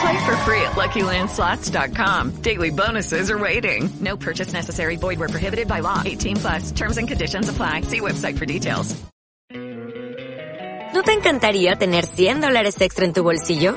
Play for free at LuckyLandSlots.com. Daily bonuses are waiting. No purchase necessary. Void where prohibited by law. 18 plus. Terms and conditions apply. See website for details. ¿No te encantaría tener 100 dólares extra en tu bolsillo?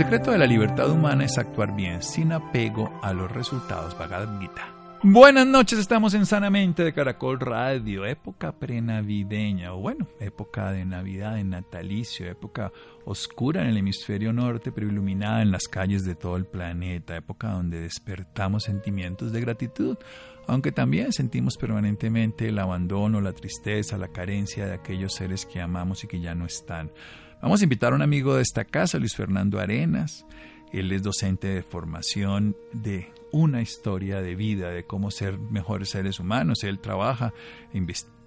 Secreto de la libertad humana es actuar bien, sin apego a los resultados. Bhagavad Buenas noches, estamos en Sanamente de Caracol Radio, época prenavideña, o bueno, época de Navidad, en natalicio, época oscura en el hemisferio norte, pero iluminada en las calles de todo el planeta, época donde despertamos sentimientos de gratitud, aunque también sentimos permanentemente el abandono, la tristeza, la carencia de aquellos seres que amamos y que ya no están. Vamos a invitar a un amigo de esta casa, Luis Fernando Arenas. Él es docente de formación de una historia de vida, de cómo ser mejores seres humanos. Él trabaja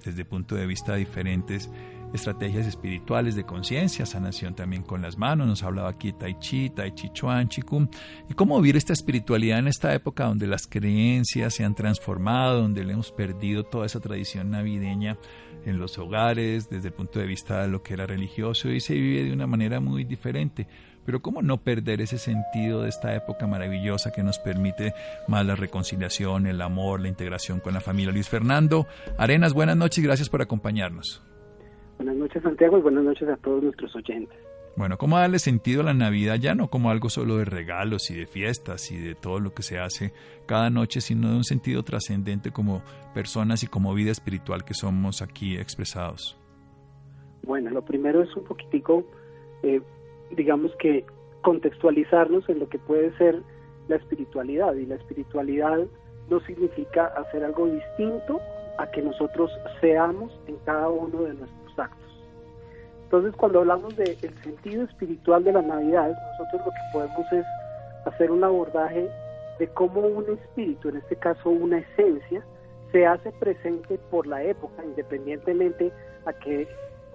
desde punto de vista diferentes estrategias espirituales de conciencia, sanación también con las manos. Nos hablaba aquí Tai Chi, Tai Chi Chuan, Chikung, y cómo vivir esta espiritualidad en esta época donde las creencias se han transformado, donde le hemos perdido toda esa tradición navideña en los hogares, desde el punto de vista de lo que era religioso, y se vive de una manera muy diferente. Pero ¿cómo no perder ese sentido de esta época maravillosa que nos permite más la reconciliación, el amor, la integración con la familia? Luis Fernando Arenas, buenas noches gracias por acompañarnos. Buenas noches Santiago y buenas noches a todos nuestros oyentes. Bueno, ¿cómo darle sentido a la Navidad ya no como algo solo de regalos y de fiestas y de todo lo que se hace cada noche, sino de un sentido trascendente como personas y como vida espiritual que somos aquí expresados? Bueno, lo primero es un poquitico, eh, digamos que contextualizarnos en lo que puede ser la espiritualidad y la espiritualidad no significa hacer algo distinto a que nosotros seamos en cada uno de nuestros actos. Entonces, cuando hablamos del sentido espiritual de la Navidad, nosotros lo que podemos es hacer un abordaje de cómo un espíritu, en este caso una esencia, se hace presente por la época, independientemente a que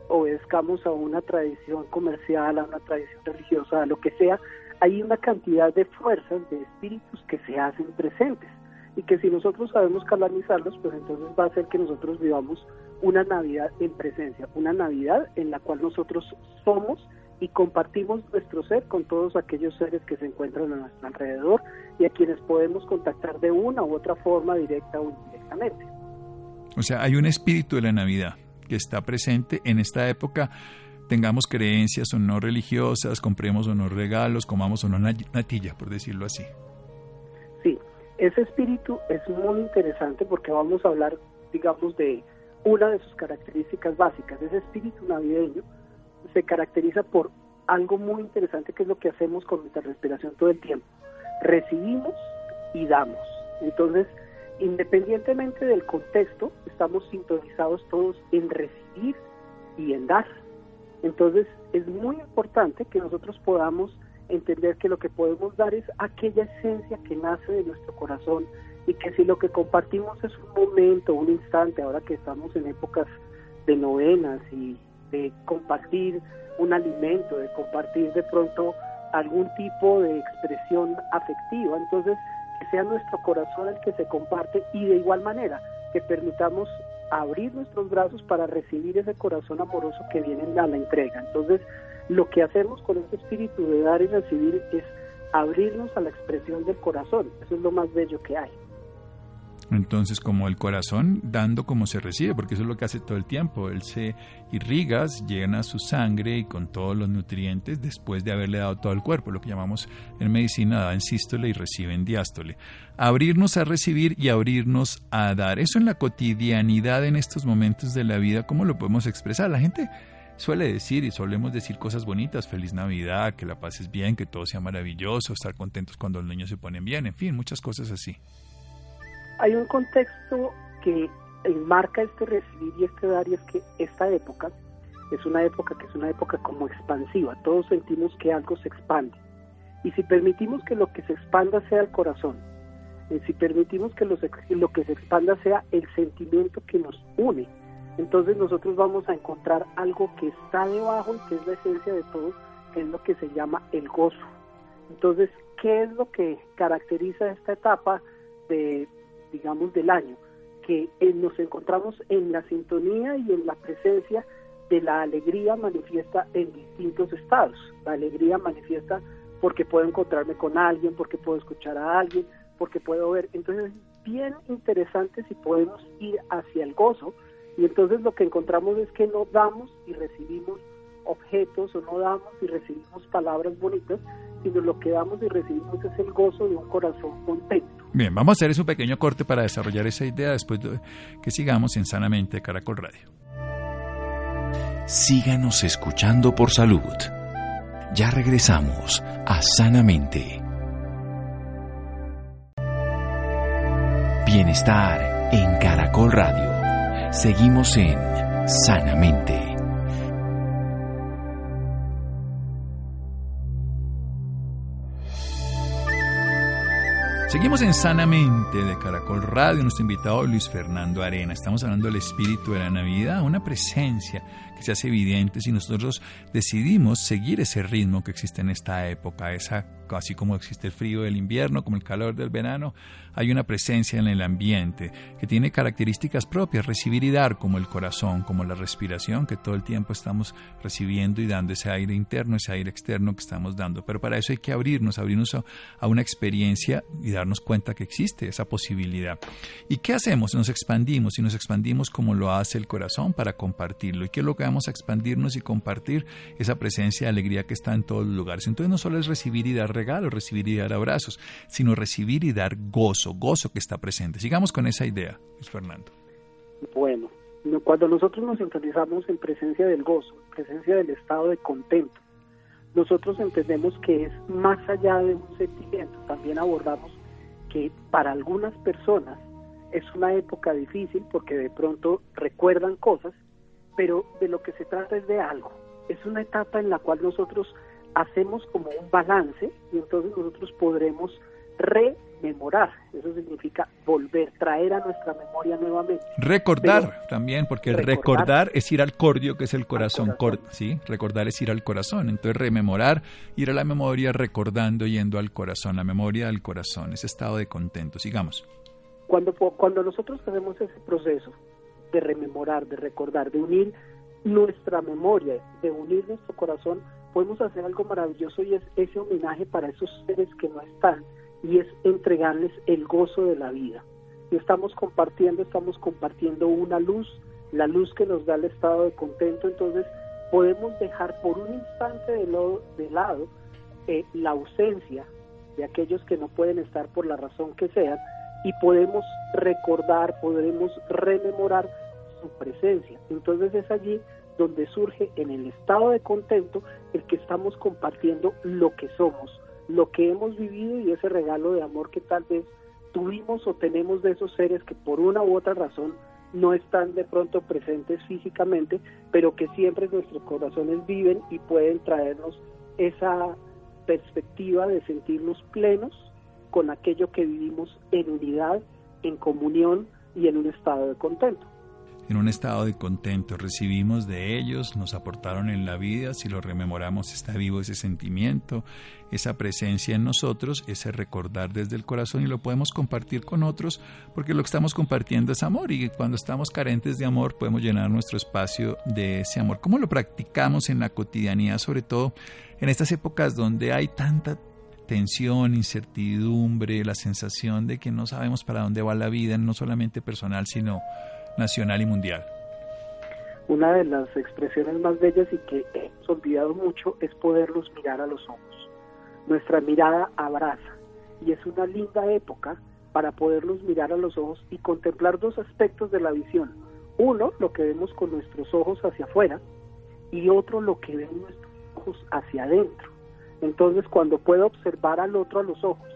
obedezcamos a una tradición comercial, a una tradición religiosa, a lo que sea, hay una cantidad de fuerzas, de espíritus que se hacen presentes. Y que si nosotros sabemos canalizarlos, pues entonces va a hacer que nosotros vivamos una Navidad en presencia, una Navidad en la cual nosotros somos y compartimos nuestro ser con todos aquellos seres que se encuentran a nuestro alrededor y a quienes podemos contactar de una u otra forma, directa o indirectamente. O sea, hay un espíritu de la Navidad que está presente en esta época tengamos creencias o no religiosas, compremos o no regalos, comamos o no natilla, por decirlo así. Sí, ese espíritu es muy interesante porque vamos a hablar, digamos, de una de sus características básicas. Ese espíritu navideño se caracteriza por algo muy interesante que es lo que hacemos con nuestra respiración todo el tiempo. Recibimos y damos. Entonces, independientemente del contexto, estamos sintonizados todos en recibir y en dar. Entonces, es muy importante que nosotros podamos entender que lo que podemos dar es aquella esencia que nace de nuestro corazón y que si lo que compartimos es un momento, un instante, ahora que estamos en épocas de novenas y de compartir un alimento, de compartir de pronto algún tipo de expresión afectiva, entonces que sea nuestro corazón el que se comparte y de igual manera que permitamos abrir nuestros brazos para recibir ese corazón amoroso que viene a la entrega. Entonces, lo que hacemos con este espíritu de dar y recibir es abrirnos a la expresión del corazón. Eso es lo más bello que hay. Entonces, como el corazón dando como se recibe, porque eso es lo que hace todo el tiempo. Él se irriga, llena su sangre y con todos los nutrientes después de haberle dado todo el cuerpo, lo que llamamos en medicina da en sístole y recibe en diástole. Abrirnos a recibir y abrirnos a dar. Eso en la cotidianidad en estos momentos de la vida, ¿cómo lo podemos expresar? La gente suele decir y solemos decir cosas bonitas, feliz Navidad, que la pases bien, que todo sea maravilloso, estar contentos cuando los niños se ponen bien, en fin, muchas cosas así hay un contexto que enmarca este recibir y este dar y es que esta época es una época que es una época como expansiva, todos sentimos que algo se expande. Y si permitimos que lo que se expanda sea el corazón, si permitimos que lo, lo que se expanda sea el sentimiento que nos une, entonces nosotros vamos a encontrar algo que está debajo y que es la esencia de todo, que es lo que se llama el gozo. Entonces, ¿qué es lo que caracteriza esta etapa de, digamos, del año, que eh, nos encontramos en la sintonía y en la presencia de la alegría manifiesta en distintos estados. La alegría manifiesta porque puedo encontrarme con alguien, porque puedo escuchar a alguien, porque puedo ver. Entonces es bien interesante si podemos ir hacia el gozo y entonces lo que encontramos es que no damos y recibimos objetos o no damos y recibimos palabras bonitas, sino lo que damos y recibimos es el gozo de un corazón contento. Bien, vamos a hacer ese pequeño corte para desarrollar esa idea después de que sigamos en Sanamente Caracol Radio. Síganos escuchando por salud. Ya regresamos a Sanamente. Bienestar en Caracol Radio. Seguimos en Sanamente. Seguimos en Sanamente de Caracol Radio, nuestro invitado Luis Fernando Arena. Estamos hablando del espíritu de la Navidad, una presencia se hace evidente si nosotros decidimos seguir ese ritmo que existe en esta época, esa así como existe el frío del invierno, como el calor del verano, hay una presencia en el ambiente que tiene características propias, recibir y dar, como el corazón, como la respiración, que todo el tiempo estamos recibiendo y dando ese aire interno, ese aire externo que estamos dando. Pero para eso hay que abrirnos, abrirnos a, a una experiencia y darnos cuenta que existe esa posibilidad. ¿Y qué hacemos? Nos expandimos y nos expandimos como lo hace el corazón para compartirlo. ¿Y qué es lo que vamos a expandirnos y compartir? Esa presencia de alegría que está en todos los lugares. Entonces no solo es recibir y dar regalo, recibir y dar abrazos, sino recibir y dar gozo, gozo que está presente. Sigamos con esa idea, Luis Fernando. Bueno, cuando nosotros nos sintonizamos en presencia del gozo, en presencia del estado de contento, nosotros entendemos que es más allá de un sentimiento. También abordamos que para algunas personas es una época difícil porque de pronto recuerdan cosas, pero de lo que se trata es de algo. Es una etapa en la cual nosotros hacemos como un balance y entonces nosotros podremos rememorar. Eso significa volver, traer a nuestra memoria nuevamente. Recordar también, porque recordar, es ir al cordio, que es el corazón, ¿sí? Recordar es ir al corazón. Entonces, rememorar, ir a la memoria recordando, yendo al corazón, la memoria del corazón, ese estado de contento. Sigamos. Cuando, cuando nosotros hacemos ese proceso de rememorar, de recordar, de unir nuestra memoria, de unir nuestro corazón, podemos hacer algo maravilloso y es ese homenaje para esos seres que no están y es entregarles el gozo de la vida. Y estamos compartiendo, estamos compartiendo una luz, la luz que nos da el estado de contento, entonces podemos dejar por un instante de, de lado eh, la ausencia de aquellos que no pueden estar por la razón que sea y podemos recordar, podremos rememorar su presencia. Entonces es allí donde surge en el estado de contento el que estamos compartiendo lo que somos, lo que hemos vivido y ese regalo de amor que tal vez tuvimos o tenemos de esos seres que por una u otra razón no están de pronto presentes físicamente, pero que siempre nuestros corazones viven y pueden traernos esa perspectiva de sentirnos plenos con aquello que vivimos en unidad, en comunión y en un estado de contento. en un estado de contento. Recibimos de ellos, nos aportaron en la vida, si lo rememoramos está vivo ese sentimiento, esa presencia en nosotros, ese recordar desde el corazón y lo podemos compartir con otros porque lo que estamos compartiendo es amor y cuando estamos carentes de amor podemos llenar nuestro espacio de ese amor. ¿Cómo lo practicamos en la cotidianidad, sobre todo en estas épocas donde hay tanta tensión, incertidumbre, la sensación de que no sabemos para dónde va la vida, no solamente personal, sino nacional y mundial? Una de las expresiones más bellas y que hemos olvidado mucho es poderlos mirar a los ojos. Nuestra mirada abraza y es una linda época para poderlos mirar a los ojos y contemplar dos aspectos de la visión. Uno, lo que vemos con nuestros ojos hacia afuera y otro, lo que ven nuestros ojos hacia adentro. Entonces, cuando puedo observar al otro a los ojos,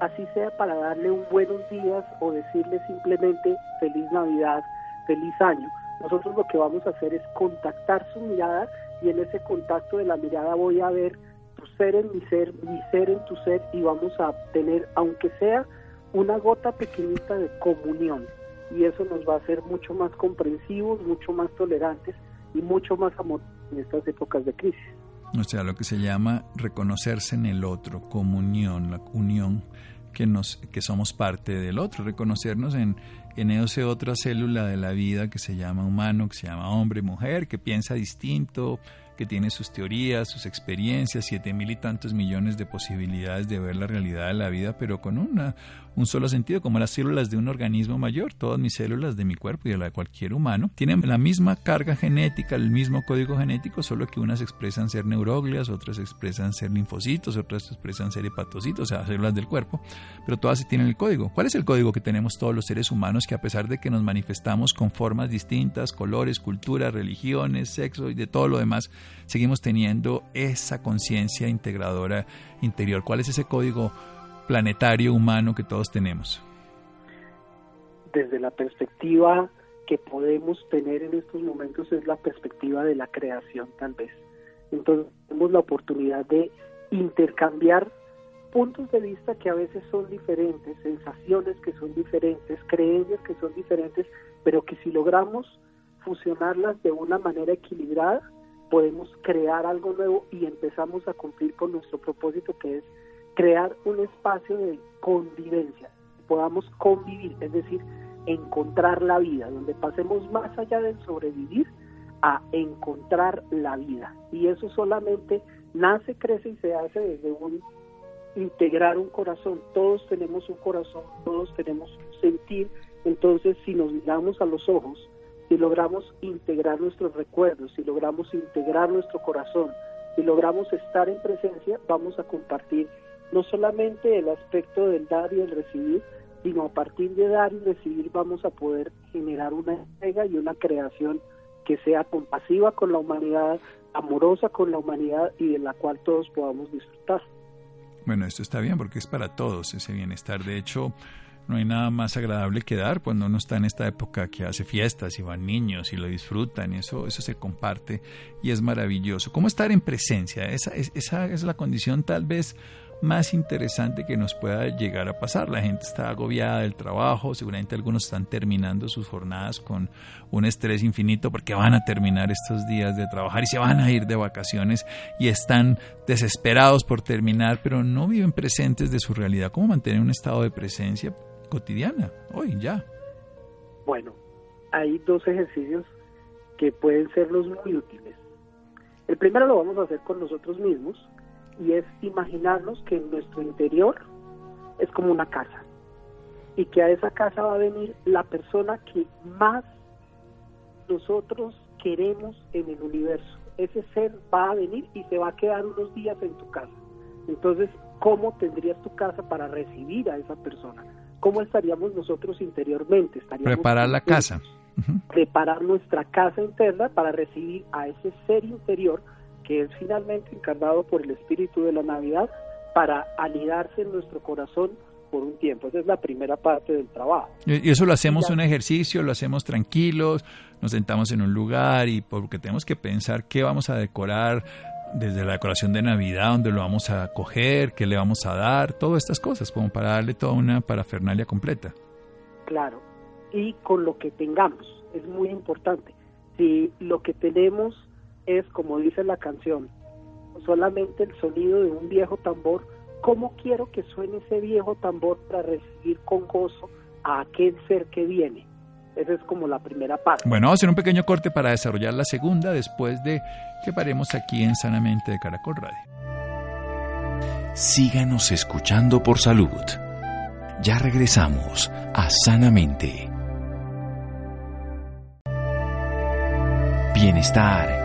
así sea para darle un buenos días o decirle simplemente feliz Navidad, feliz año, nosotros lo que vamos a hacer es contactar su mirada y en ese contacto de la mirada voy a ver tu ser en mi ser, mi ser en tu ser y vamos a tener, aunque sea una gota pequeñita de comunión. Y eso nos va a hacer mucho más comprensivos, mucho más tolerantes y mucho más amor en estas épocas de crisis. O sea, lo que se llama reconocerse en el otro, comunión, la unión que, nos, que somos parte del otro, reconocernos en, en esa otra célula de la vida que se llama humano, que se llama hombre, mujer, que piensa distinto, que tiene sus teorías, sus experiencias, siete mil y tantos millones de posibilidades de ver la realidad de la vida, pero con una, un solo sentido, como las células de un organismo mayor. Todas mis células de mi cuerpo y de la de cualquier humano tienen la misma carga genética, el mismo código genético, solo que unas expresan ser neuroglias, otras expresan ser linfocitos, otras expresan ser hepatocitos, o sea, células del cuerpo, pero todas tienen el código. ¿Cuál es el código que tenemos todos los seres humanos que a pesar de que nos manifestamos con formas distintas, colores, culturas, religiones, sexo y de todo lo demás, seguimos teniendo esa conciencia integradora interior? ¿Cuál es ese código planetario humano que todos tenemos? Desde la perspectiva que podemos tener en estos momentos es la perspectiva de la creación tal vez. Entonces tenemos la oportunidad de intercambiar puntos de vista que a veces son diferentes, sensaciones que son diferentes, creencias que son diferentes, pero que si logramos fusionarlas de una manera equilibrada, podemos crear algo nuevo y empezamos a cumplir con nuestro propósito que es crear un espacio de convivencia, podamos convivir, es decir, encontrar la vida, donde pasemos más allá del sobrevivir a encontrar la vida. Y eso solamente nace, crece y se hace desde un integrar un corazón. Todos tenemos un corazón, todos tenemos un sentir. Entonces, si nos miramos a los ojos, si logramos integrar nuestros recuerdos, si logramos integrar nuestro corazón, si logramos estar en presencia, vamos a compartir no solamente el aspecto del dar y el recibir, sino a partir de dar y recibir vamos a poder generar una entrega y una creación que sea compasiva con la humanidad, amorosa con la humanidad y de la cual todos podamos disfrutar. Bueno, esto está bien porque es para todos ese bienestar. De hecho, no hay nada más agradable que dar cuando uno está en esta época que hace fiestas y van niños y lo disfrutan y eso, eso se comparte y es maravilloso. ¿Cómo estar en presencia? Esa, esa es la condición tal vez más interesante que nos pueda llegar a pasar. La gente está agobiada del trabajo, seguramente algunos están terminando sus jornadas con un estrés infinito porque van a terminar estos días de trabajar y se van a ir de vacaciones y están desesperados por terminar, pero no viven presentes de su realidad. ¿Cómo mantener un estado de presencia cotidiana hoy ya? Bueno, hay dos ejercicios que pueden ser los muy útiles. El primero lo vamos a hacer con nosotros mismos y es imaginarnos que en nuestro interior es como una casa y que a esa casa va a venir la persona que más nosotros queremos en el universo. Ese ser va a venir y se va a quedar unos días en tu casa. Entonces, ¿cómo tendrías tu casa para recibir a esa persona? ¿Cómo estaríamos nosotros interiormente? Estaríamos Preparar la casa. Preparar nuestra casa interna para recibir a ese ser interior que es finalmente encarnado por el espíritu de la Navidad para anidarse en nuestro corazón por un tiempo. Esa es la primera parte del trabajo. Y eso lo hacemos un ejercicio, lo hacemos tranquilos, nos sentamos en un lugar y porque tenemos que pensar qué vamos a decorar desde la decoración de Navidad, dónde lo vamos a coger, qué le vamos a dar, todas estas cosas, como para darle toda una parafernalia completa. Claro, y con lo que tengamos. es muy importante. Si lo que tenemos es, como dice la canción, solamente el sonido de un viejo tambor, ¿cómo quiero que suene ese viejo tambor para recibir con gozo a aquel ser que viene? Esa es como la primera parte. Bueno, vamos a hacer un pequeño corte para desarrollar la segunda después de que paremos aquí en Sanamente de Caracol Radio. Síganos escuchando por salud. Ya regresamos a Sanamente. Bienestar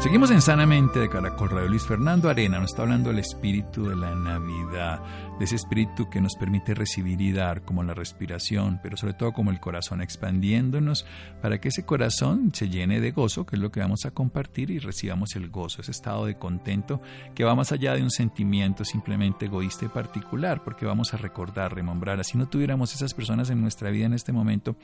Seguimos en Sanamente de Caracol Radio. Luis Fernando Arena nos está hablando del espíritu de la Navidad, de ese espíritu que nos permite recibir y dar, como la respiración, pero sobre todo como el corazón, expandiéndonos para que ese corazón se llene de gozo, que es lo que vamos a compartir, y recibamos el gozo, ese estado de contento que va más allá de un sentimiento simplemente egoísta y particular, porque vamos a recordar, remembrar. Si no tuviéramos esas personas en nuestra vida en este momento,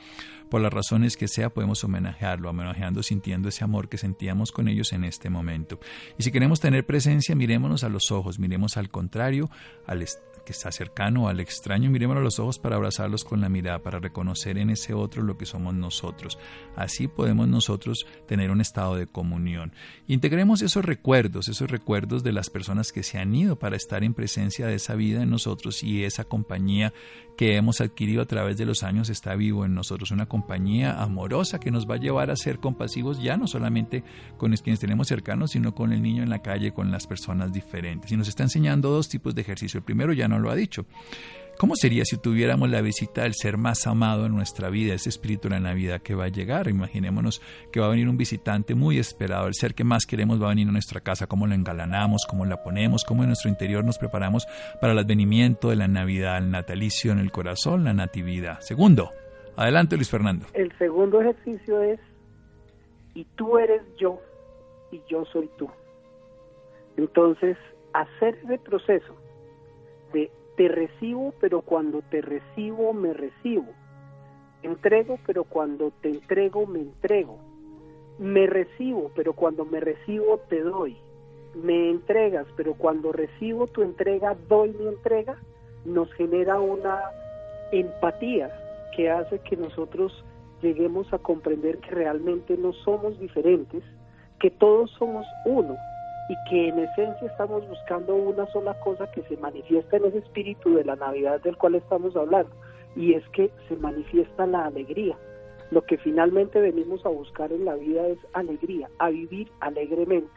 por las razones que sea, podemos homenajearlo, homenajeando, sintiendo ese amor que sentíamos con ellos en este momento. Y si queremos tener presencia, mirémonos a los ojos, miremos al contrario, al que está cercano al extraño, miremos a los ojos para abrazarlos con la mirada, para reconocer en ese otro lo que somos nosotros. Así podemos nosotros tener un estado de comunión. Integremos esos recuerdos, esos recuerdos de las personas que se han ido para estar en presencia de esa vida en nosotros y esa compañía que hemos adquirido a través de los años está vivo en nosotros, una compañía amorosa que nos va a llevar a ser compasivos ya no solamente con quienes tenemos cercanos, sino con el niño en la calle, con las personas diferentes. Y nos está enseñando dos tipos de ejercicio. El primero ya no lo ha dicho. ¿Cómo sería si tuviéramos la visita del ser más amado en nuestra vida, ese espíritu de la Navidad que va a llegar? Imaginémonos que va a venir un visitante muy esperado, el ser que más queremos va a venir a nuestra casa, cómo lo engalanamos, cómo la ponemos, cómo en nuestro interior nos preparamos para el advenimiento de la Navidad, el natalicio en el corazón, la natividad. Segundo, adelante Luis Fernando. El segundo ejercicio es, y tú eres yo, y yo soy tú. Entonces, hacer ese proceso de te recibo, pero cuando te recibo, me recibo. Entrego, pero cuando te entrego, me entrego. Me recibo, pero cuando me recibo, te doy. Me entregas, pero cuando recibo tu entrega, doy mi entrega. Nos genera una empatía que hace que nosotros lleguemos a comprender que realmente no somos diferentes, que todos somos uno y que en esencia estamos buscando una sola cosa que se manifiesta en ese espíritu de la Navidad del cual estamos hablando, y es que se manifiesta la alegría. Lo que finalmente venimos a buscar en la vida es alegría, a vivir alegremente.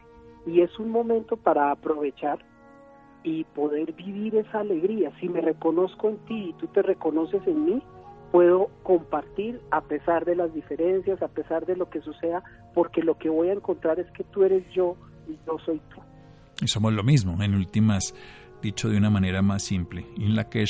Y es un momento para aprovechar y poder vivir esa alegría. Si me reconozco en ti y tú te reconoces en mí, puedo compartir a pesar de las diferencias, a pesar de lo que suceda, porque lo que voy a encontrar es que tú eres yo y yo soy tú. Y somos lo mismo, en últimas, dicho de una manera más simple. In la que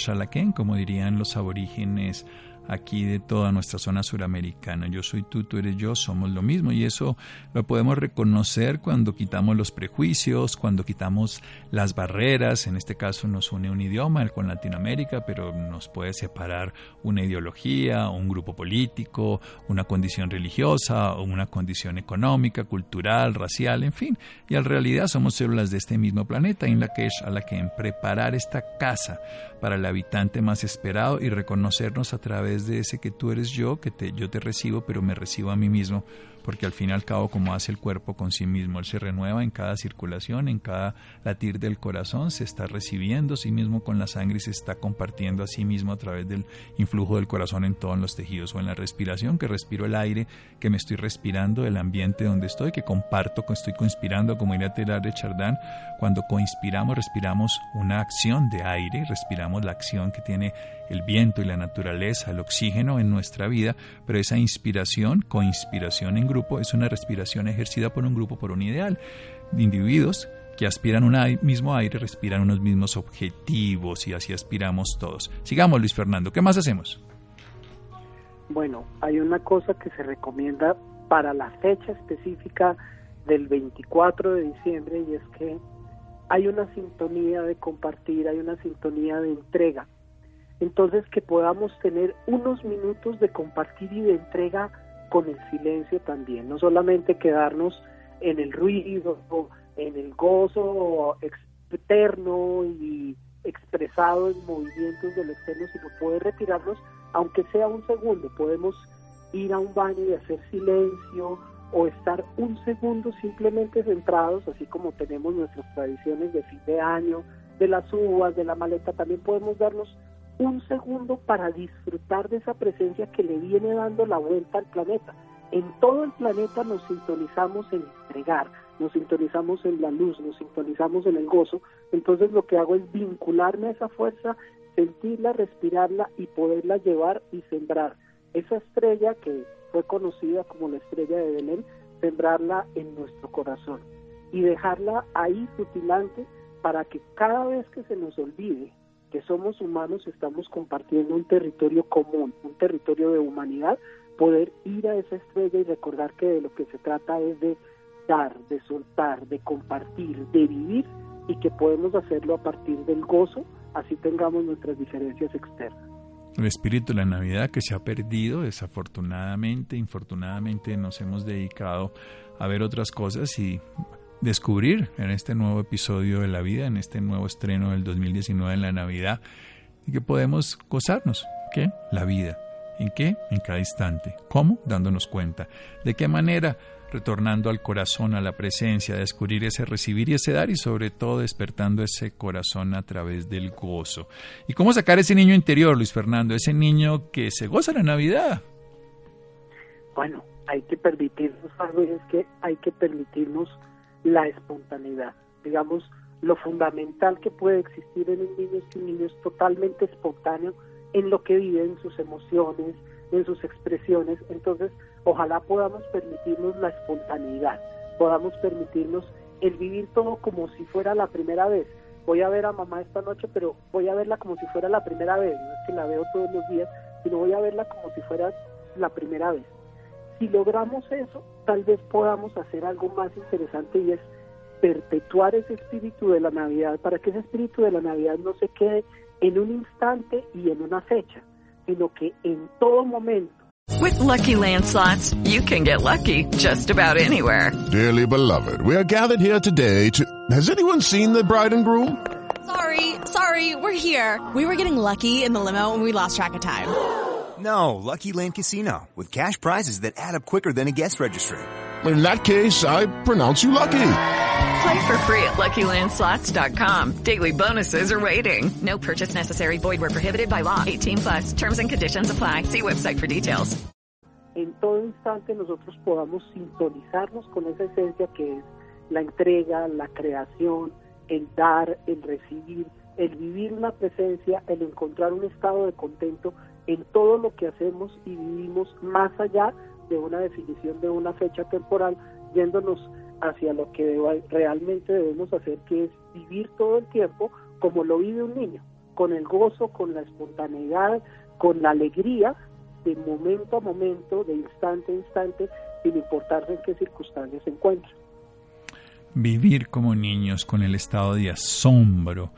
como dirían los aborígenes aquí de toda nuestra zona suramericana. Yo soy tú, tú eres yo, somos lo mismo y eso lo podemos reconocer cuando quitamos los prejuicios, cuando quitamos las barreras, en este caso nos une un idioma con Latinoamérica, pero nos puede separar una ideología, un grupo político, una condición religiosa, una condición económica, cultural, racial, en fin. Y en realidad somos células de este mismo planeta, en la que es a la que en preparar esta casa para el habitante más esperado y reconocernos a través de ese que tú eres yo, que te, yo te recibo, pero me recibo a mí mismo porque al fin y al cabo como hace el cuerpo con sí mismo, él se renueva en cada circulación, en cada latir del corazón, se está recibiendo a sí mismo con la sangre y se está compartiendo a sí mismo a través del influjo del corazón en todos los tejidos o en la respiración, que respiro el aire que me estoy respirando, el ambiente donde estoy, que comparto, que estoy conspirando, como iría a de Chardin, cuando coinspiramos, respiramos una acción de aire, respiramos la acción que tiene el viento y la naturaleza, el oxígeno en nuestra vida, pero esa inspiración, coinspiración en grupo, es una respiración ejercida por un grupo, por un ideal de individuos que aspiran un mismo aire, respiran unos mismos objetivos y así aspiramos todos. Sigamos, Luis Fernando, ¿qué más hacemos? Bueno, hay una cosa que se recomienda para la fecha específica del 24 de diciembre y es que hay una sintonía de compartir, hay una sintonía de entrega entonces que podamos tener unos minutos de compartir y de entrega con el silencio también, no solamente quedarnos en el ruido, en el gozo externo y expresado en movimientos del externo, sino poder retirarnos, aunque sea un segundo, podemos ir a un baño y hacer silencio o estar un segundo simplemente centrados, así como tenemos nuestras tradiciones de fin de año, de las uvas, de la maleta, también podemos darnos un segundo para disfrutar de esa presencia que le viene dando la vuelta al planeta. En todo el planeta nos sintonizamos en entregar, nos sintonizamos en la luz, nos sintonizamos en el gozo. Entonces lo que hago es vincularme a esa fuerza, sentirla, respirarla y poderla llevar y sembrar. Esa estrella que fue conocida como la estrella de Belén, sembrarla en nuestro corazón y dejarla ahí sutilante para que cada vez que se nos olvide que somos humanos estamos compartiendo un territorio común, un territorio de humanidad, poder ir a esa estrella y recordar que de lo que se trata es de dar, de soltar, de compartir, de vivir y que podemos hacerlo a partir del gozo, así tengamos nuestras diferencias externas. El espíritu de la Navidad que se ha perdido, desafortunadamente, infortunadamente nos hemos dedicado a ver otras cosas y descubrir en este nuevo episodio de la vida, en este nuevo estreno del 2019 en la Navidad, y que podemos gozarnos, ¿qué? La vida. ¿En qué? En cada instante. ¿Cómo? Dándonos cuenta. ¿De qué manera? Retornando al corazón, a la presencia, descubrir ese recibir y ese dar y sobre todo despertando ese corazón a través del gozo. ¿Y cómo sacar ese niño interior, Luis Fernando? Ese niño que se goza la Navidad. Bueno, hay que permitirnos, es que hay que permitirnos la espontaneidad. Digamos, lo fundamental que puede existir en un niño es que un niño es totalmente espontáneo en lo que vive, en sus emociones, en sus expresiones. Entonces, ojalá podamos permitirnos la espontaneidad, podamos permitirnos el vivir todo como si fuera la primera vez. Voy a ver a mamá esta noche, pero voy a verla como si fuera la primera vez. No es que la veo todos los días, sino voy a verla como si fuera la primera vez. Si logramos eso, tal vez podamos hacer algo más interesante y es perpetuar ese espíritu de la Navidad para que ese espíritu de la Navidad no se quede en un instante y en una fecha, sino que en todo momento. With lucky landslots, you can get lucky just about anywhere. Dearly beloved, we are gathered here today to. Has anyone seen the bride and groom? Sorry, sorry, we're here. We were getting lucky in the limo and we lost track of time. No, Lucky Land Casino, with cash prizes that add up quicker than a guest registry. In that case, I pronounce you lucky. Play for free at LuckyLandSlots.com. Daily bonuses are waiting. No purchase necessary. Void where prohibited by law. 18 plus. Terms and conditions apply. See website for details. En todo instante nosotros podamos sintonizarnos con esa esencia que es la entrega, la creación, el dar, el recibir, el vivir una presencia, el encontrar un estado de contento en todo lo que hacemos y vivimos más allá de una definición de una fecha temporal, yéndonos hacia lo que realmente debemos hacer, que es vivir todo el tiempo como lo vive un niño, con el gozo, con la espontaneidad, con la alegría, de momento a momento, de instante a instante, sin importar en qué circunstancias se encuentra. Vivir como niños con el estado de asombro,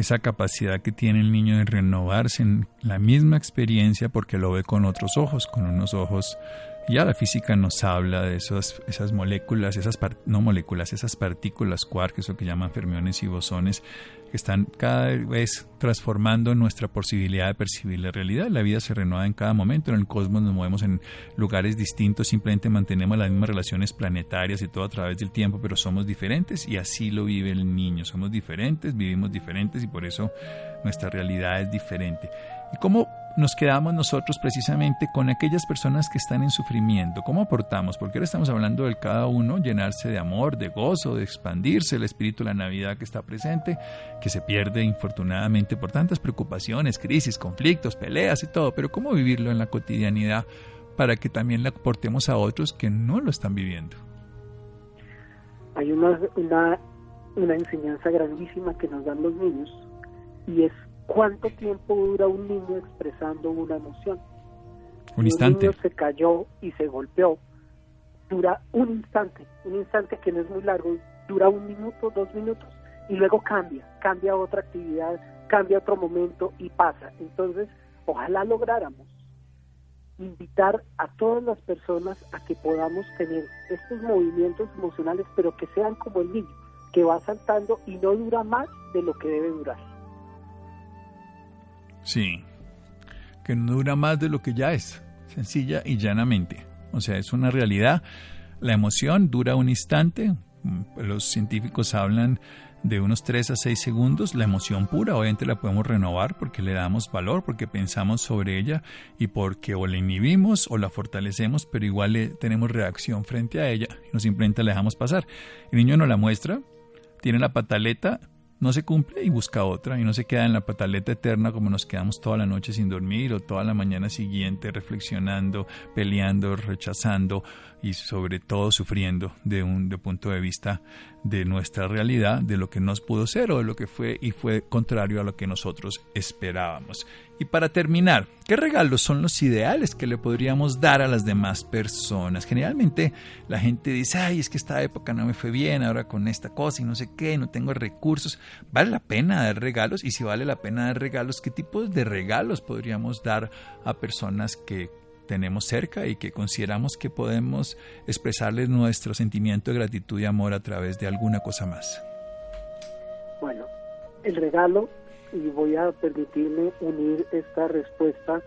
esa capacidad que tiene el niño de renovarse en la misma experiencia porque lo ve con otros ojos, con unos ojos ya la física nos habla de esas, esas moléculas, esas no moléculas, esas partículas quark, eso que llaman fermiones y bosones, que están cada vez transformando nuestra posibilidad de percibir la realidad. La vida se renueva en cada momento, en el cosmos nos movemos en lugares distintos, simplemente mantenemos las mismas relaciones planetarias y todo a través del tiempo, pero somos diferentes y así lo vive el niño. Somos diferentes, vivimos diferentes y por eso nuestra realidad es diferente. ¿Y cómo nos quedamos nosotros precisamente con aquellas personas que están en sufrimiento? ¿Cómo aportamos? Porque ahora estamos hablando del cada uno llenarse de amor, de gozo, de expandirse el espíritu la Navidad que está presente, que se pierde infortunadamente por tantas preocupaciones, crisis, conflictos, peleas y todo. Pero ¿cómo vivirlo en la cotidianidad para que también le aportemos a otros que no lo están viviendo? Hay una, una, una enseñanza grandísima que nos dan los niños y es ¿Cuánto tiempo dura un niño expresando una emoción? Un instante. Un niño se cayó y se golpeó. Dura un instante, un instante que no es muy largo, dura un minuto, dos minutos, y luego cambia, cambia otra actividad, cambia otro momento y pasa. Entonces, ojalá lográramos invitar a todas las personas a que podamos tener estos movimientos emocionales, pero que sean como el niño, que va saltando y no dura más de lo que debe durar. Sí, que no dura más de lo que ya es, sencilla y llanamente. O sea, es una realidad. La emoción dura un instante. Los científicos hablan de unos 3 a 6 segundos. La emoción pura, obviamente la podemos renovar porque le damos valor, porque pensamos sobre ella y porque o la inhibimos o la fortalecemos, pero igual le tenemos reacción frente a ella y no simplemente la dejamos pasar. El niño no la muestra, tiene la pataleta, no se cumple y busca otra y no se queda en la pataleta eterna como nos quedamos toda la noche sin dormir o toda la mañana siguiente reflexionando, peleando, rechazando y sobre todo sufriendo de un de punto de vista de nuestra realidad, de lo que nos pudo ser o de lo que fue y fue contrario a lo que nosotros esperábamos. Y para terminar, ¿qué regalos son los ideales que le podríamos dar a las demás personas? Generalmente la gente dice, ay, es que esta época no me fue bien, ahora con esta cosa y no sé qué, no tengo recursos. ¿Vale la pena dar regalos? Y si vale la pena dar regalos, ¿qué tipos de regalos podríamos dar a personas que tenemos cerca y que consideramos que podemos expresarles nuestro sentimiento de gratitud y amor a través de alguna cosa más? Bueno, el regalo y voy a permitirme unir esta respuesta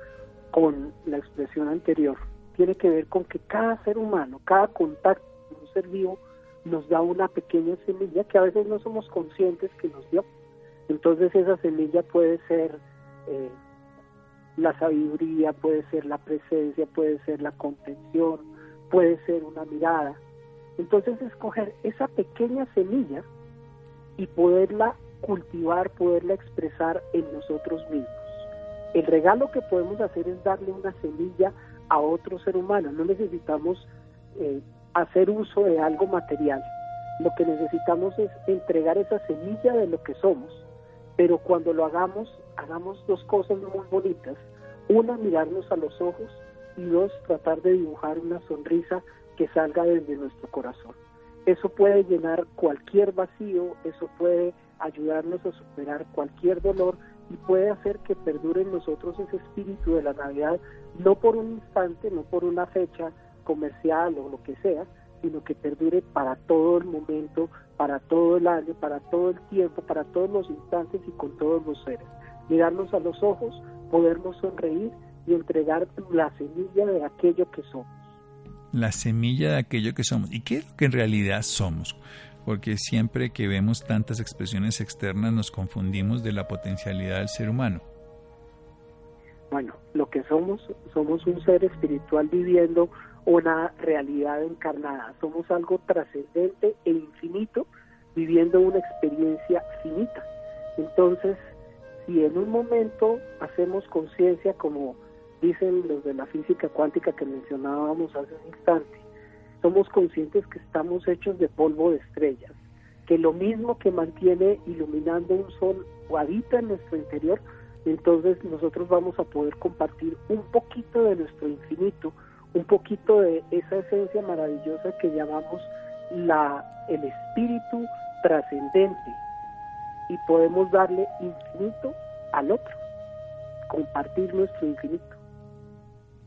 con la expresión anterior. Tiene que ver con que cada ser humano, cada contacto con un ser vivo nos da una pequeña semilla que a veces no somos conscientes que nos dio. Entonces esa semilla puede ser eh, la sabiduría, puede ser la presencia, puede ser la contención, puede ser una mirada. Entonces escoger esa pequeña semilla y poderla cultivar, poderla expresar en nosotros mismos. El regalo que podemos hacer es darle una semilla a otro ser humano. No necesitamos eh, hacer uso de algo material. Lo que necesitamos es entregar esa semilla de lo que somos. Pero cuando lo hagamos, hagamos dos cosas muy bonitas. Una, mirarnos a los ojos y dos, tratar de dibujar una sonrisa que salga desde nuestro corazón. Eso puede llenar cualquier vacío, eso puede ayudarnos a superar cualquier dolor y puede hacer que perdure en nosotros ese espíritu de la Navidad, no por un instante, no por una fecha comercial o lo que sea, sino que perdure para todo el momento, para todo el año, para todo el tiempo, para todos los instantes y con todos los seres. Mirarnos a los ojos, podernos sonreír y entregar la semilla de aquello que somos. La semilla de aquello que somos. ¿Y qué es lo que en realidad somos? porque siempre que vemos tantas expresiones externas nos confundimos de la potencialidad del ser humano. Bueno, lo que somos, somos un ser espiritual viviendo una realidad encarnada, somos algo trascendente e infinito viviendo una experiencia finita. Entonces, si en un momento hacemos conciencia, como dicen los de la física cuántica que mencionábamos hace un instante, somos conscientes que estamos hechos de polvo de estrellas, que lo mismo que mantiene iluminando un sol o habita en nuestro interior, entonces nosotros vamos a poder compartir un poquito de nuestro infinito, un poquito de esa esencia maravillosa que llamamos la el espíritu trascendente y podemos darle infinito al otro, compartir nuestro infinito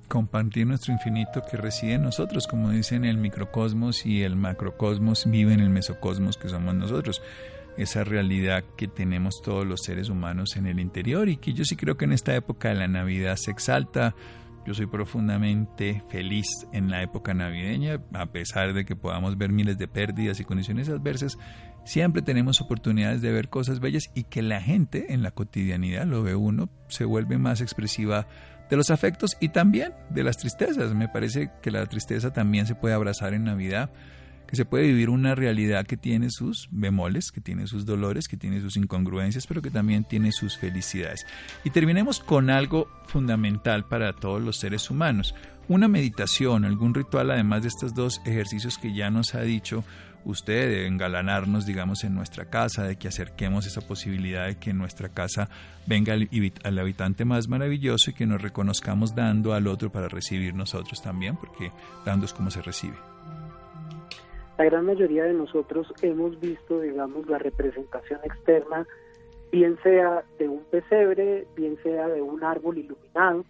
compartir nuestro infinito que reside en nosotros, como dicen el microcosmos y el macrocosmos vive en el mesocosmos que somos nosotros. Esa realidad que tenemos todos los seres humanos en el interior y que yo sí creo que en esta época de la Navidad se exalta. Yo soy profundamente feliz en la época navideña, a pesar de que podamos ver miles de pérdidas y condiciones adversas, siempre tenemos oportunidades de ver cosas bellas y que la gente en la cotidianidad, lo ve uno, se vuelve más expresiva de los afectos y también de las tristezas. Me parece que la tristeza también se puede abrazar en Navidad, que se puede vivir una realidad que tiene sus bemoles, que tiene sus dolores, que tiene sus incongruencias, pero que también tiene sus felicidades. Y terminemos con algo fundamental para todos los seres humanos, una meditación, algún ritual, además de estos dos ejercicios que ya nos ha dicho usted, de engalanarnos, digamos, en nuestra casa, de que acerquemos esa posibilidad de que en nuestra casa venga al, habitante más maravilloso y que nos reconozcamos dando al otro para recibir nosotros también, porque dando es como se recibe. La gran mayoría de nosotros hemos visto, digamos, la representación externa, bien sea de un pesebre, bien sea de un árbol iluminado.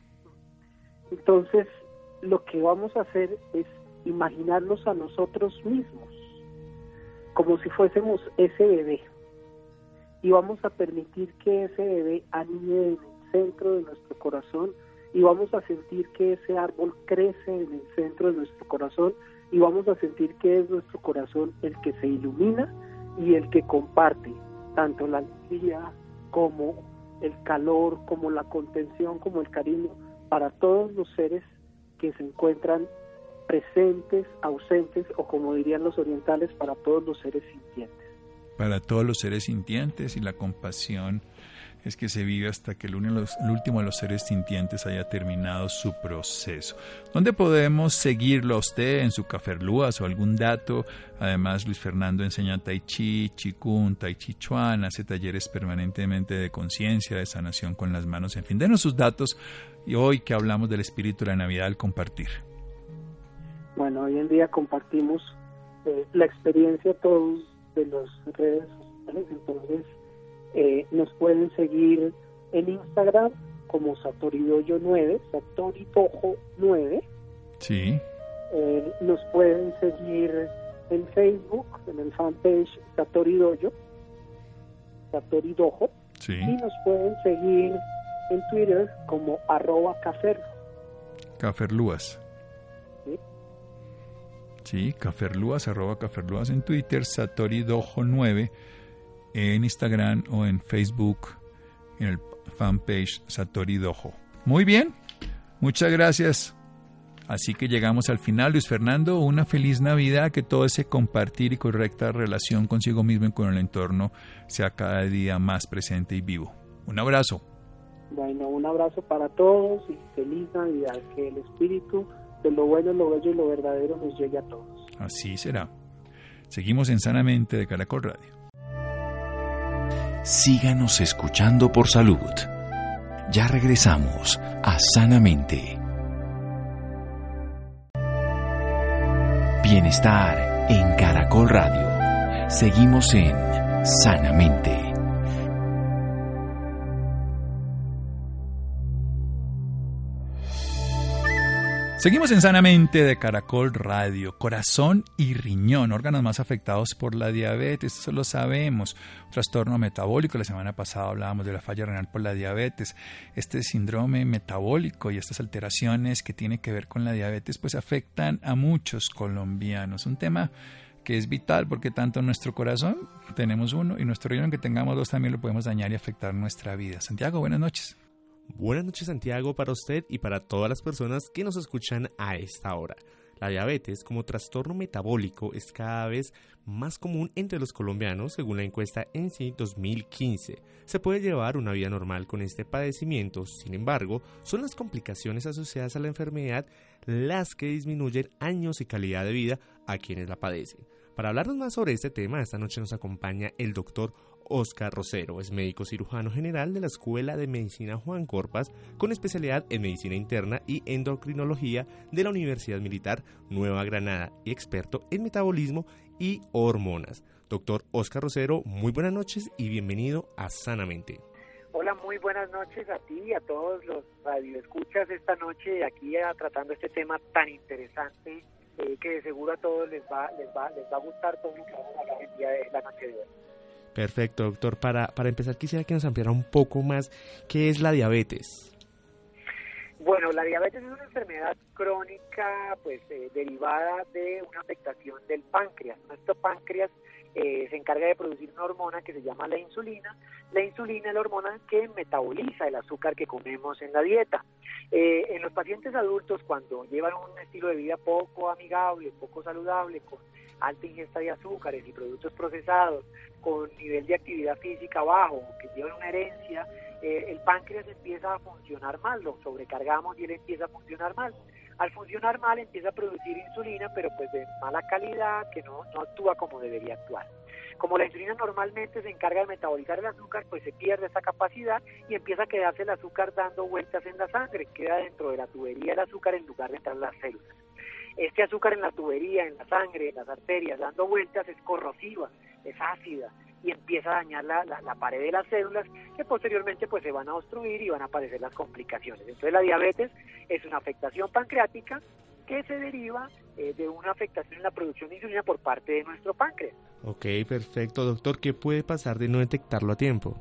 Entonces, lo que vamos a hacer es imaginarnos a nosotros mismos como si fuésemos ese bebé. Y vamos a permitir que ese bebé anide en el centro de nuestro corazón y vamos a sentir que ese árbol crece en el centro de nuestro corazón y vamos a sentir que es nuestro corazón el que se ilumina y el que comparte tanto la alegría como el calor, como la contención, como el cariño para todos los seres que se encuentran presentes, ausentes o como dirían los orientales, para todos los seres sintientes. Para todos los seres sintientes y la compasión es que se vive hasta que el, último de los seres sintientes haya terminado su proceso. ¿Dónde podemos seguirlo a usted en su Caferlúas o algún dato? Además, Luis Fernando enseña Tai Chi, Chikun, Tai Chi Chuan, hace talleres permanentemente de conciencia, de sanación con las manos, en fin, denos sus datos y hoy que hablamos del espíritu de la Navidad al compartir. Bueno, hoy en día compartimos eh, la experiencia todos de las redes sociales, entonces eh, nos pueden seguir en Instagram como Satoridoyo9, Satoridojo9. Sí. Eh, nos pueden seguir en Facebook, en el fanpage Satoridoyo, Satoridojo. Sí. Y nos pueden seguir en Twitter como arroba cafer. Caferlúas. ¿Sí? Caferlúas, arroba caferlúas en Twitter, Satoridojo9 en Instagram o en Facebook, en el fanpage Satori Dojo. Muy bien, muchas gracias. Así que llegamos al final, Luis Fernando, una feliz Navidad, que todo ese compartir y correcta relación consigo mismo y con el entorno sea cada día más presente y vivo. Un abrazo. Bueno, un abrazo para todos y feliz Navidad, que el espíritu de lo bueno, lo bello y lo verdadero nos llegue a todos. Así será. Seguimos en Sanamente de Caracol Radio síganos escuchando por salud. Ya regresamos a Sanamente. Bienestar en Caracol Radio. Seguimos en Sanamente. Seguimos en Sanamente de Caracol Radio. Corazón y riñón, órganos más afectados por la diabetes, eso lo sabemos. Trastorno metabólico, la semana pasada hablábamos de la falla renal por la diabetes. Este síndrome metabólico y estas alteraciones que tienen que ver con la diabetes pues afectan a muchos colombianos. Un tema que es vital porque tanto nuestro corazón tenemos uno y nuestro riñón que tengamos dos también lo podemos dañar y afectar nuestra vida. Santiago, buenas noches. Buenas noches Santiago para usted y para todas las personas que nos escuchan a esta hora. La diabetes como trastorno metabólico es cada vez más común entre los colombianos según la encuesta ENSI 2015. Se puede llevar una vida normal con este padecimiento, sin embargo, son las complicaciones asociadas a la enfermedad las que disminuyen años y calidad de vida a quienes la padecen. Para hablarnos más sobre este tema, esta noche nos acompaña el doctor Oscar Rosero. Es médico cirujano general de la Escuela de Medicina Juan Corpas, con especialidad en medicina interna y endocrinología de la Universidad Militar Nueva Granada y experto en metabolismo y hormonas. Doctor Oscar Rosero, muy buenas noches y bienvenido a Sanamente. Hola, muy buenas noches a ti y a todos los radioescuchas esta noche aquí tratando este tema tan interesante eh, que de seguro a todos les va, les va, les va a gustar todo lo que vamos a hablar el día de la noche de hoy. Perfecto, doctor. Para, para empezar, quisiera que nos ampliara un poco más qué es la diabetes. Bueno, la diabetes es una enfermedad crónica pues eh, derivada de una afectación del páncreas. Nuestro páncreas eh, se encarga de producir una hormona que se llama la insulina. La insulina es la hormona que metaboliza el azúcar que comemos en la dieta. Eh, en los pacientes adultos, cuando llevan un estilo de vida poco amigable, poco saludable, con alta ingesta de azúcares y productos procesados, con nivel de actividad física bajo, que llevan una herencia, eh, el páncreas empieza a funcionar mal, lo sobrecargamos y él empieza a funcionar mal. Al funcionar mal empieza a producir insulina, pero pues de mala calidad, que no, no actúa como debería actuar. Como la insulina normalmente se encarga de metabolizar el azúcar, pues se pierde esa capacidad y empieza a quedarse el azúcar dando vueltas en la sangre, queda dentro de la tubería el azúcar en lugar de entrar en las células. Este azúcar en la tubería, en la sangre, en las arterias, dando vueltas, es corrosiva, es ácida, y empieza a dañar la, la, pared de las células que posteriormente pues se van a obstruir y van a aparecer las complicaciones. Entonces la diabetes es una afectación pancreática que se deriva eh, de una afectación en la producción de insulina por parte de nuestro páncreas. Ok, perfecto. Doctor, ¿qué puede pasar de no detectarlo a tiempo?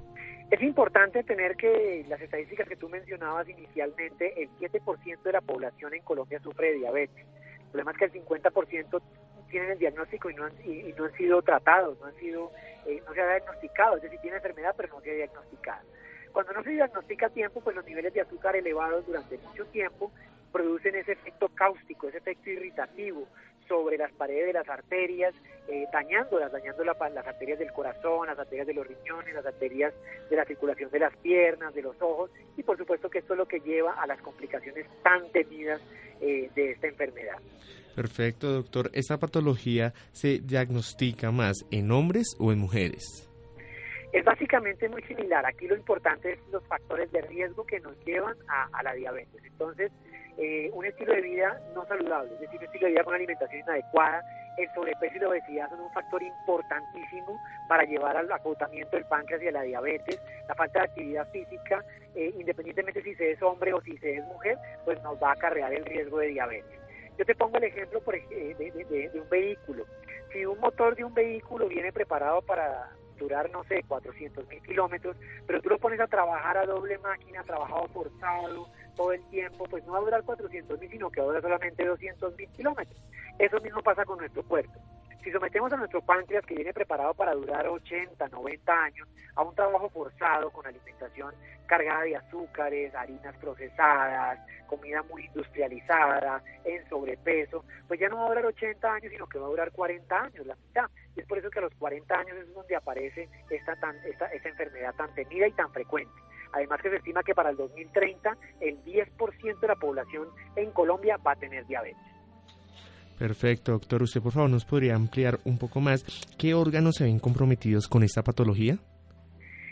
Es importante tener que las estadísticas que tú mencionabas inicialmente, el 7% de la población en Colombia sufre de diabetes. El problema es que el 50% tienen el diagnóstico y no han, y, no han sido tratados, no han sido, eh, no se ha diagnosticado, es decir, tiene enfermedad pero no se ha diagnosticado. Cuando no se diagnostica a tiempo, pues los niveles de azúcar elevados durante mucho tiempo producen ese efecto cáustico, ese efecto irritativo sobre las paredes de las arterias, eh, dañándolas, dañando las arterias del corazón, las arterias de los riñones, las arterias de la circulación de las piernas, de los ojos, y por supuesto que esto es lo que lleva a las complicaciones tan temidas eh, de esta enfermedad. Perfecto, doctor. ¿Esta patología se diagnostica más en hombres o en mujeres? Es básicamente muy similar. Aquí lo importante es los factores de riesgo que nos llevan a la diabetes. Entonces, eh, un estilo de vida no saludable, es decir, un estilo de vida con alimentación inadecuada, el sobrepeso y la obesidad son un factor importantísimo para llevar al agotamiento del páncreas y a la diabetes. La falta de actividad física, eh, independientemente si se es hombre o si se es mujer, pues nos va a acarrear el riesgo de diabetes. Yo te pongo el ejemplo por, de, de, de un vehículo. Si un motor de un vehículo viene preparado para durar, no sé, 400 mil kilómetros, pero tú lo pones a trabajar a doble máquina, trabajado forzado, todo el tiempo, pues no va a durar 400 mil, sino que va a durar solamente 200 mil kilómetros. Eso mismo pasa con nuestro cuerpo. Si sometemos a nuestro páncreas, que viene preparado para durar 80, 90 años, a un trabajo forzado con alimentación cargada de azúcares, harinas procesadas, comida muy industrializada, en sobrepeso, pues ya no va a durar 80 años, sino que va a durar 40 años, la mitad. Y es por eso que a los 40 años es donde aparece esta, tan, esta, esta enfermedad tan temida y tan frecuente. Además que se estima que para el 2030 el 10% de la población en Colombia va a tener diabetes. Perfecto, doctor. ¿Usted por favor nos podría ampliar un poco más qué órganos se ven comprometidos con esta patología?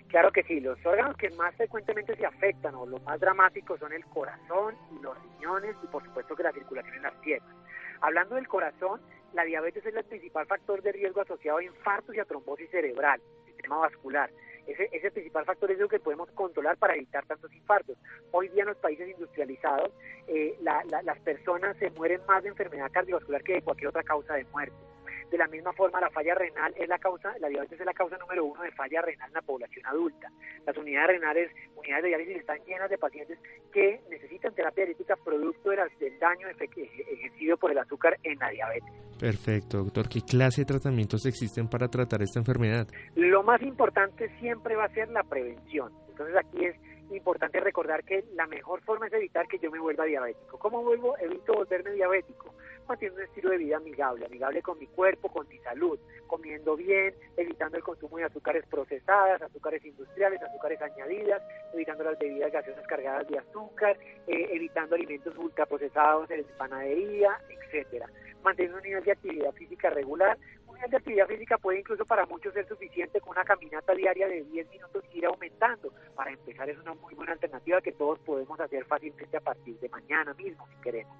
Claro que sí, los órganos que más frecuentemente se afectan o los más dramáticos son el corazón y los riñones y por supuesto que la circulación en las piernas. Hablando del corazón, la diabetes es el principal factor de riesgo asociado a infartos y a trombosis cerebral, sistema vascular. Ese, ese principal factor es lo que podemos controlar para evitar tantos infartos. Hoy día en los países industrializados eh, las personas se mueren más de enfermedad cardiovascular que de cualquier otra causa de muerte. De la misma forma, la falla renal es la causa, la diabetes es la causa número uno de falla renal en la población adulta. Las unidades renales, unidades de diálisis están llenas de pacientes que necesitan terapia diabética producto del daño ejercido por el azúcar en la diabetes. Perfecto, doctor. ¿Qué clase de tratamientos existen para tratar esta enfermedad? Lo más importante siempre va a ser la prevención. Entonces aquí es importante recordar que la mejor forma es evitar que yo me vuelva diabético. ¿Cómo vuelvo? Evito volverme diabético manteniendo un estilo de vida amigable, amigable con mi cuerpo, con mi salud, comiendo bien, evitando el consumo de azúcares procesadas, azúcares industriales, azúcares añadidas, evitando las bebidas gaseosas cargadas de azúcar, eh, evitando alimentos ultraprocesados en panadería, etcétera. Manteniendo un nivel de actividad física regular, un nivel de actividad física puede incluso para muchos ser suficiente con una caminata diaria de 10 minutos y ir aumentando. Para empezar es una muy buena alternativa que todos podemos hacer fácilmente a partir de mañana mismo si queremos.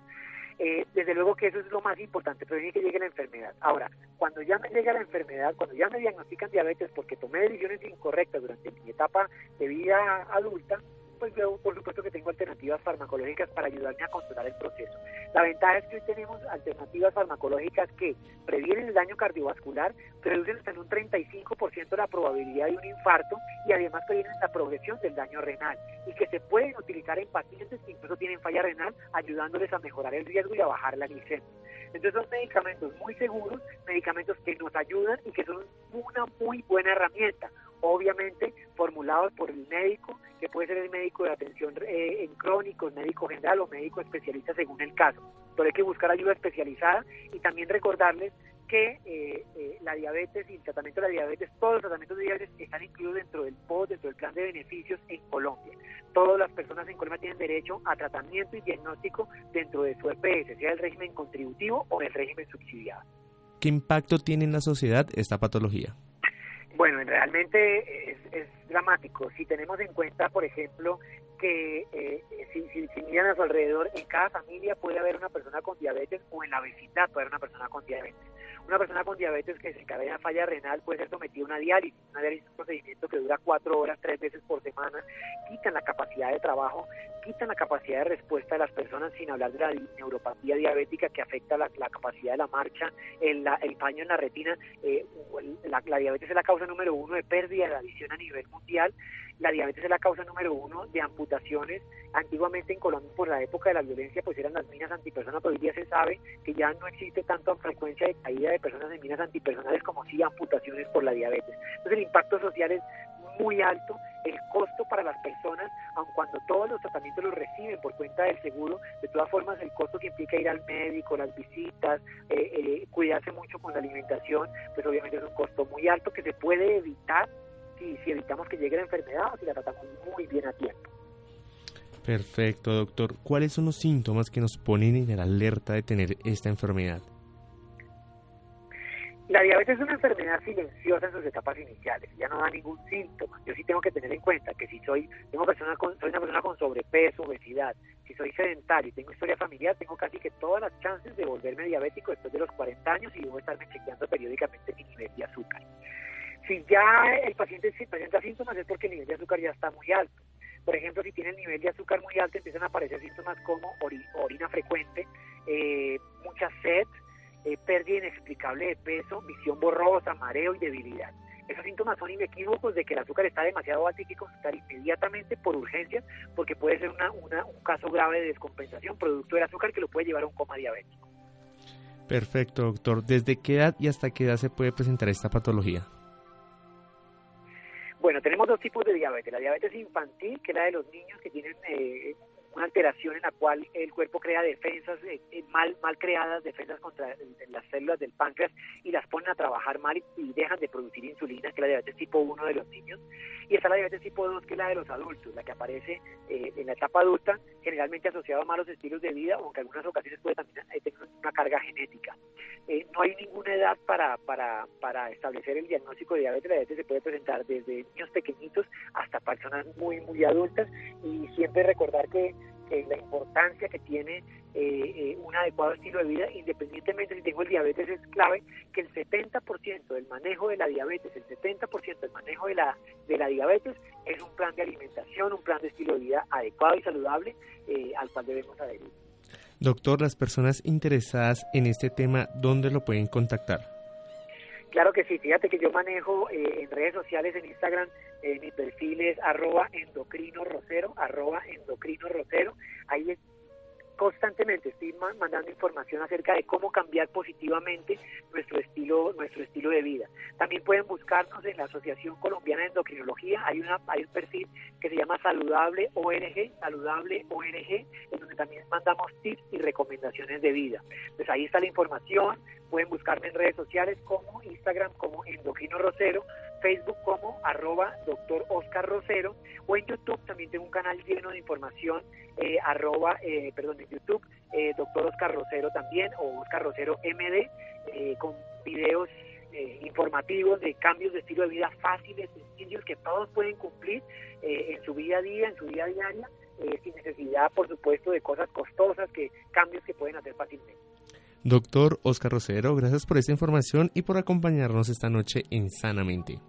Eh, desde luego que eso es lo más importante, prevenir que llegue la enfermedad. Ahora, cuando ya me llega la enfermedad, cuando ya me diagnostican diabetes porque tomé decisiones incorrectas durante mi etapa de vida adulta, pues yo por supuesto que tengo alternativas farmacológicas para ayudarme a controlar el proceso. La ventaja es que hoy tenemos alternativas farmacológicas que previenen el daño cardiovascular, reducen hasta en un 35% la probabilidad de un infarto y además previenen la progresión del daño renal y que se pueden utilizar en pacientes que incluso tienen falla renal, ayudándoles a mejorar el riesgo y a bajar la glicemia. Entonces son medicamentos muy seguros, medicamentos que nos ayudan y que son una muy buena herramienta obviamente formulados por el médico, que puede ser el médico de atención eh, en crónico, médico general o médico especialista según el caso. Pero hay que buscar ayuda especializada y también recordarles que eh, eh, la diabetes y el tratamiento de la diabetes, todos los tratamientos de diabetes están incluidos dentro del POD, dentro del plan de beneficios en Colombia. Todas las personas en Colombia tienen derecho a tratamiento y diagnóstico dentro de su EPS, sea el régimen contributivo o el régimen subsidiado. ¿Qué impacto tiene en la sociedad esta patología? Bueno, realmente es, dramático. Si tenemos en cuenta, por ejemplo, que eh, si, si, miran a su alrededor, en cada familia puede haber una persona con diabetes o en la vecindad puede haber una persona con diabetes. Una persona con diabetes que se encarga de falla renal puede ser sometida a una diálisis. Una diálisis es un procedimiento que dura cuatro horas, tres veces por semana. Quitan la capacidad de trabajo, quitan la capacidad de respuesta de las personas, sin hablar de la neuropatía diabética que afecta la, capacidad de la marcha, el, el paño en la retina. Eh, la, la diabetes es la causa número uno de pérdida de la visión a nivel mundial la diabetes es la causa número uno de amputaciones. Antiguamente en Colombia, por la época de la violencia, pues eran las minas antipersonas, pero hoy día se sabe que ya no existe tanta frecuencia de caída de personas en minas antipersonales como sí amputaciones por la diabetes. Entonces el impacto social es muy alto, el costo para las personas, aun cuando todos los tratamientos los reciben por cuenta del seguro, de todas formas el costo que implica ir al médico, las visitas, eh, eh, cuidarse mucho con la alimentación, pues obviamente es un costo muy alto que se puede evitar si, si evitamos que llegue la enfermedad o si la tratamos muy bien a tiempo. Perfecto, doctor. ¿Cuáles son los síntomas que nos ponen en la alerta de tener esta enfermedad? La diabetes es una enfermedad silenciosa en sus etapas iniciales, ya no da ningún síntoma. Yo sí tengo que tener en cuenta que si soy, tengo persona con, una persona con sobrepeso, obesidad, si soy sedentario y tengo historia familiar, tengo casi que todas las chances de volverme diabético después de los 40 años y debo estarme chequeando periódicamente mi nivel de azúcar. Si ya el paciente presenta síntomas es porque el nivel de azúcar ya está muy alto. Por ejemplo, si tiene el nivel de azúcar muy alto, empiezan a aparecer síntomas como orina frecuente, eh, mucha sed, eh, pérdida inexplicable de peso, visión borrosa, mareo y debilidad. Esos síntomas son inequívocos de que el azúcar está demasiado alto y hay que consultar inmediatamente por urgencia porque puede ser una, un caso grave de descompensación producto del azúcar que lo puede llevar a un coma diabético. Perfecto, doctor. ¿Desde qué edad y hasta qué edad se puede presentar esta patología? Bueno, tenemos dos tipos de diabetes. La diabetes infantil, que es la de los niños que tienen eh, una alteración en la cual el cuerpo crea defensas eh, eh, mal mal creadas, defensas contra las células del páncreas y las ponen a trabajar mal y, dejan de producir insulina, que es la diabetes tipo 1 de los niños. Y está la diabetes tipo 2, que es la de los adultos, la que aparece eh, en la etapa adulta, generalmente asociada a malos estilos de vida, aunque en algunas ocasiones puede también tener una carga genética. no hay ninguna edad para, para, para establecer el diagnóstico de diabetes. La diabetes se puede presentar desde niños pequeñitos hasta personas muy, muy adultas y siempre recordar que la importancia que tiene eh, eh, un adecuado estilo de vida, independientemente si tengo el diabetes, es clave que el 70% del manejo de la diabetes, el 70% del manejo de la, de la diabetes es un plan de alimentación, un plan de estilo de vida adecuado y saludable eh, al cual debemos adherir. Doctor, las personas interesadas en este tema, ¿dónde lo pueden contactar? Claro que sí, fíjate que yo manejo eh, en redes sociales, en Instagram, eh, mi perfil es arroba endocrino rosero, arroba endocrino rosero. Ahí constantemente estoy mandando información acerca de cómo cambiar positivamente nuestro estilo nuestro estilo de vida. También pueden buscarnos en la Asociación Colombiana de Endocrinología, hay una hay un perfil que se llama Saludable ORG, Saludable ORG, en donde también mandamos tips y recomendaciones de vida. Pues ahí está la información, pueden buscarme en redes sociales como Instagram como Endocrino Rosero, Facebook como arroba doctor Oscar Rosero o en YouTube también tengo un canal lleno de información eh, arroba, eh, perdón, en YouTube eh, doctor Oscar Rosero también o Oscar Rosero MD eh, con videos informativos de cambios de estilo de vida fáciles, sencillos que todos pueden cumplir en su vida a día, en su vida diaria, sin necesidad por supuesto de cosas costosas, que cambios que pueden hacer fácilmente. Doctor Oscar Rosero, gracias por esta información y por acompañarnos esta noche en Sanamente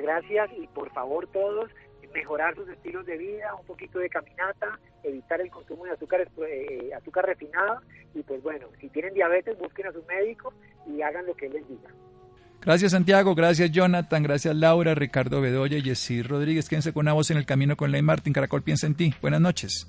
gracias y por favor todos mejorar sus estilos de vida, un poquito de caminata, evitar el consumo de azúcar, eh, azúcar refinado y pues bueno, si tienen diabetes busquen a su médico y hagan lo que él les diga. Gracias Santiago, gracias Jonathan, gracias Laura, Ricardo Bedoya y Jessy Rodríguez. Quédense con una voz en el camino con Ley Martín. Caracol piensa en ti. Buenas noches.